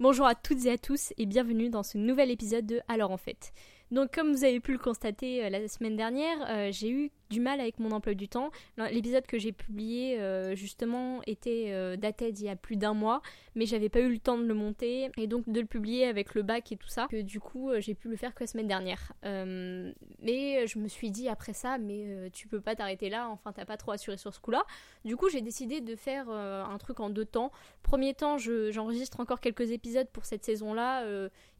Bonjour à toutes et à tous et bienvenue dans ce nouvel épisode de Alors en fait. Donc comme vous avez pu le constater euh, la semaine dernière, euh, j'ai eu du mal avec mon emploi du temps. L'épisode que j'ai publié euh, justement était euh, daté d'il y a plus d'un mois, mais j'avais pas eu le temps de le monter et donc de le publier avec le bac et tout ça. Du coup euh, j'ai pu le faire que la semaine dernière. mais je me suis dit après ça, mais tu peux pas t'arrêter là. Enfin t'as pas trop assuré sur ce coup-là. Du coup j'ai décidé de faire un truc en deux temps. Premier temps j'enregistre encore quelques épisodes pour cette saison-là,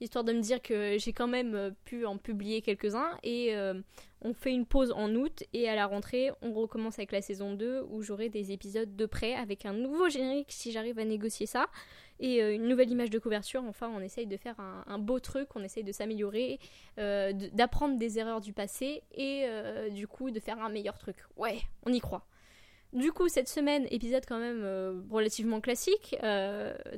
histoire de me dire que j'ai quand même pu en publier quelques-uns et on fait une pause en août et à la rentrée, on recommence avec la saison 2 où j'aurai des épisodes de près avec un nouveau générique si j'arrive à négocier ça et euh, une nouvelle image de couverture. Enfin, on essaye de faire un, beau truc, on essaye de s'améliorer, euh, d'apprendre des erreurs du passé et euh, du coup de faire un meilleur truc. Ouais, on y croit. Du coup, cette semaine, épisode quand même relativement classique.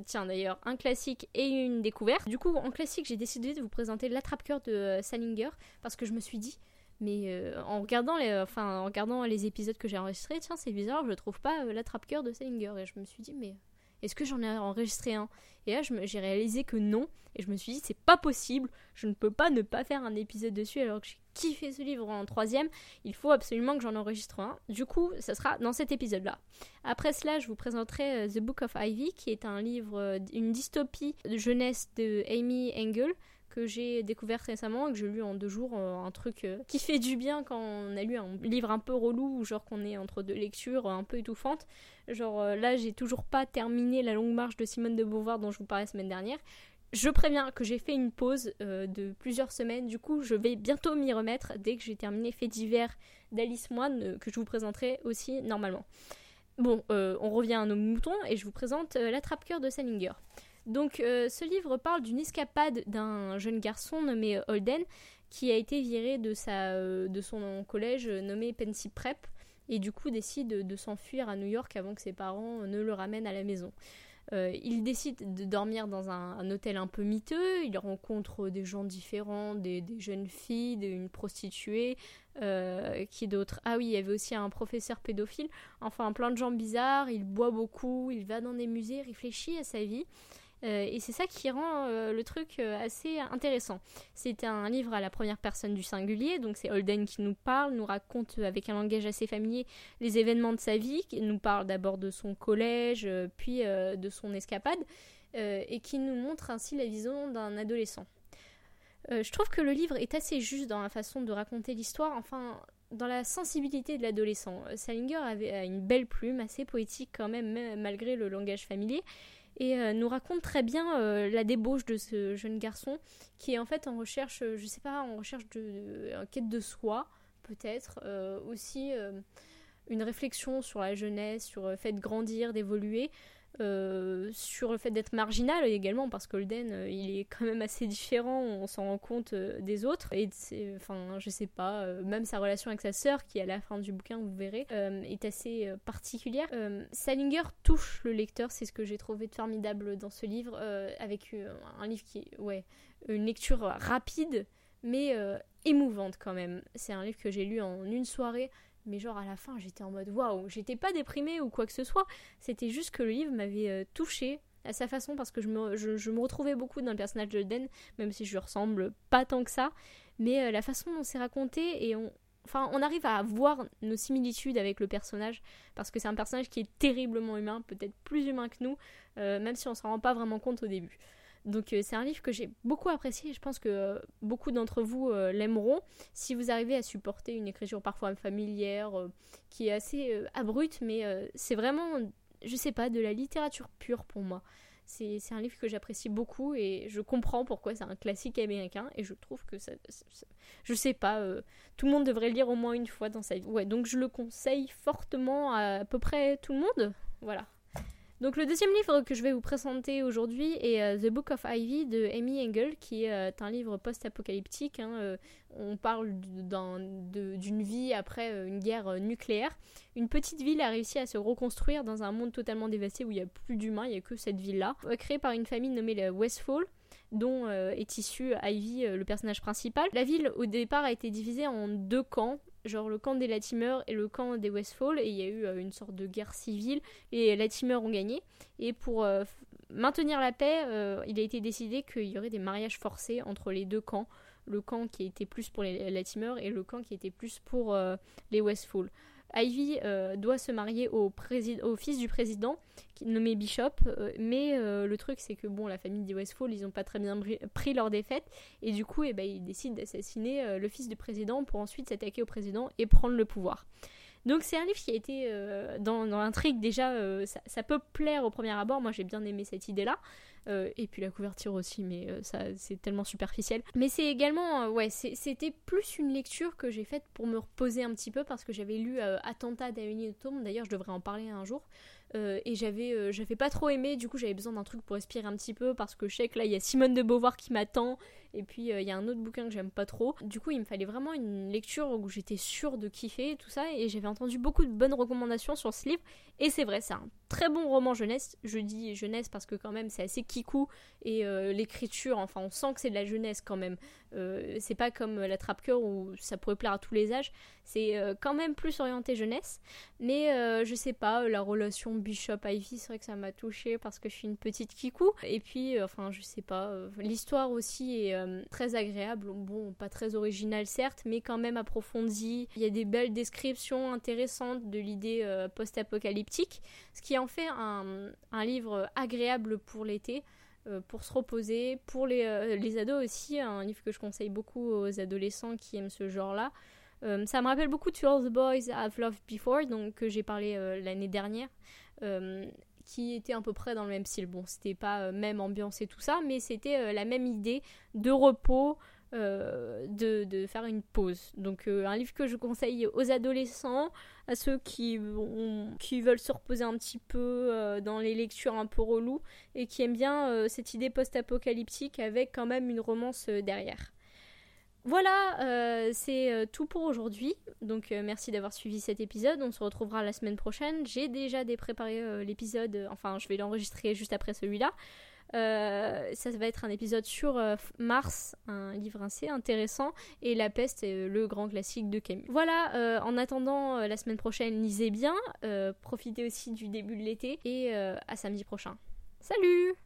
tiens, d'ailleurs, un classique et une découverte. Du coup, en classique, j'ai décidé de vous présenter l'attrape-cœur de Salinger parce que je me suis dit, mais euh, en, regardant les, enfin, en regardant les épisodes que j'ai enregistrés, tiens, c'est bizarre, je trouve pas euh, l'attrape-cœur de Salinger. Et je me suis dit, mais est-ce que j'en ai enregistré un? Et là, j'ai réalisé que non. Et je me suis dit, c'est pas possible, je ne peux pas ne pas faire un épisode dessus alors que j'ai kiffé ce livre en troisième. Il faut absolument que j'en enregistre un. Du coup, ça sera dans cet épisode-là. Après cela, je vous présenterai euh, The Book of Ivy, qui est un livre, une dystopie de jeunesse de Amy Engel que j'ai découvert récemment et que j'ai lu en deux jours, euh, un truc euh, qui fait du bien quand on a lu un livre un peu relou ou genre qu'on est entre deux lectures un peu étouffantes. Genre euh, là, j'ai toujours pas terminé La longue marche de Simone de Beauvoir dont je vous parlais la semaine dernière. Je préviens que j'ai fait une pause de plusieurs semaines, du coup je vais bientôt m'y remettre dès que j'ai terminé Fait divers d'Alice Moine, que je vous présenterai aussi normalement. Bon, on revient à nos moutons et je vous présente L'attrape-cœur de Salinger. Donc euh, ce livre parle d'une escapade d'un jeune garçon nommé Holden qui a été viré de, euh, son collège nommé Pensy Prep et du coup décide de, s'enfuir à New York avant que ses parents ne le ramènent à la maison. Euh, il décide de dormir dans un, hôtel un peu miteux, il rencontre des gens différents, des, jeunes filles, une prostituée, qui d'autre? Ah oui, il y avait aussi un professeur pédophile, enfin plein de gens bizarres, il boit beaucoup, il va dans des musées, réfléchit à sa vie. Euh, et c'est ça qui rend euh, le truc euh, assez intéressant. C'est un livre à la première personne du singulier, donc c'est Holden qui nous parle, nous raconte avec un langage assez familier les événements de sa vie, qui nous parle d'abord de son collège, puis de son escapade, et qui nous montre ainsi la vision d'un adolescent. je trouve que le livre est assez juste dans la façon de raconter l'histoire, enfin dans la sensibilité de l'adolescent. Salinger avait une belle plume, assez poétique quand même, malgré le langage familier et euh, nous raconte très bien euh, la débauche de ce jeune garçon qui est en fait en recherche, euh, je sais pas, en recherche de, en quête de soi peut-être, aussi une réflexion sur la jeunesse, sur le fait de grandir, d'évoluer, euh, sur le fait d'être marginal également parce qu'Holden euh, il est quand même assez différent on s'en rend compte euh, des autres. Et enfin je sais pas même sa relation avec sa sœur qui à la fin du bouquin vous verrez est assez particulière. Salinger touche le lecteur c'est ce que j'ai trouvé de formidable dans ce livre avec un livre qui est ouais une lecture rapide mais émouvante quand même. C'est un livre que j'ai lu en une soirée mais genre à la fin j'étais en mode waouh, j'étais pas déprimée ou quoi que ce soit, c'était juste que le livre m'avait euh, touchée à sa façon parce que je me, je, me, retrouvais beaucoup dans le personnage de Den, même si je lui ressemble pas tant que ça, mais euh, la façon dont c'est raconté et on, enfin on arrive à voir nos similitudes avec le personnage parce que c'est un personnage qui est terriblement humain, peut-être plus humain que nous, euh, même si on s'en rend pas vraiment compte au début. Donc euh, c'est un livre que j'ai beaucoup apprécié et je pense que euh, beaucoup d'entre vous euh, l'aimeront si vous arrivez à supporter une écriture parfois familière qui est assez abrupte mais c'est vraiment, je sais pas, de la littérature pure pour moi. C'est un livre que j'apprécie beaucoup et je comprends pourquoi c'est un classique américain et je trouve que ça, je sais pas, tout le monde devrait le lire au moins une fois dans sa vie. Ouais, donc je le conseille fortement à peu près tout le monde. Voilà. Donc le deuxième livre que je vais vous présenter aujourd'hui est euh, The Book of Ivy de Amy Engel, qui est euh, un livre post-apocalyptique. Hein, euh, on parle d'une vie après une guerre nucléaire. Une petite ville a réussi à se reconstruire dans un monde totalement dévasté où il n'y a plus d'humains, il n'y a que cette ville-là, créée par une famille nommée Westfall dont est issu Ivy, le personnage principal. La ville, au départ, a été divisée en deux camps genre le camp des Latimers et le camp des Westfall, et il y a eu une sorte de guerre civile, et les Latimers ont gagné. Et pour maintenir la paix, il a été décidé qu'il y aurait des mariages forcés entre les deux camps le camp qui était plus pour les Latimers et le camp qui était plus pour les Westfall. Ivy euh, doit se marier au, fils du président, nommé Bishop, euh, mais euh, le truc c'est que bon, la famille des Westfall, ils ont pas très bien pris leur défaite, et du coup, eh ben, ils décident d'assassiner le fils du président pour ensuite s'attaquer au président et prendre le pouvoir. Donc c'est un livre qui a été dans, l'intrigue déjà, ça, peut plaire au premier abord, moi j'ai bien aimé cette idée-là, euh, et puis la couverture aussi, mais euh, ça c'est tellement superficiel. Mais c'est également, euh, ouais, c'était plus une lecture que j'ai faite pour me reposer un petit peu parce que j'avais lu Attentat d'Amélie Tome, d'ailleurs je devrais en parler un jour. et j'avais j'avais pas trop aimé, du coup j'avais besoin d'un truc pour respirer un petit peu parce que je sais que là il y a Simone de Beauvoir qui m'attend et puis il y a un autre bouquin que j'aime pas trop. Du coup il me fallait vraiment une lecture où j'étais sûre de kiffer et tout ça et j'avais entendu beaucoup de bonnes recommandations sur ce livre et c'est vrai c'est un très bon roman jeunesse. Je dis jeunesse parce que quand même c'est assez kikou et euh, l'écriture, enfin on sent que c'est de la jeunesse quand même. Euh, c'est pas comme la trappe-cœur où ça pourrait plaire à tous les âges. C'est euh, quand même plus orienté jeunesse. Mais je sais pas, la relation Bishop-Ivy, c'est vrai que ça m'a touchée parce que je suis une petite kikou. Et puis, enfin je sais pas, l'histoire aussi très agréable. Bon, pas très originale certes, mais quand même approfondie. Il y a des belles descriptions intéressantes de l'idée post-apocalyptique. Ce qui en fait un, un livre agréable pour l'été. Euh, pour se reposer. Pour les, euh, les, ados aussi, un livre que je conseille beaucoup aux adolescents qui aiment ce genre-là. Euh, ça me rappelle beaucoup To All the Boys I've Loved Before, donc que j'ai parlé l'année dernière, qui était à peu près dans le même style. Bon, c'était pas même ambiance et tout ça, mais c'était la même idée de repos, euh, de, faire une pause. Donc euh, un livre que je conseille aux adolescents, à ceux qui, qui veulent se reposer un petit peu euh, dans les lectures un peu reloues et qui aiment bien cette idée post-apocalyptique avec quand même une romance derrière. Voilà, c'est tout pour aujourd'hui. Donc merci d'avoir suivi cet épisode. On se retrouvera la semaine prochaine. J'ai déjà dépréparé l'épisode, enfin je vais l'enregistrer juste après celui-là. Euh, ça va être un épisode sur euh, Mars, un livre assez intéressant, et La peste, est le grand classique de Camus. Voilà, euh, en attendant la semaine prochaine, lisez bien, profitez aussi du début de l'été, et à samedi prochain. Salut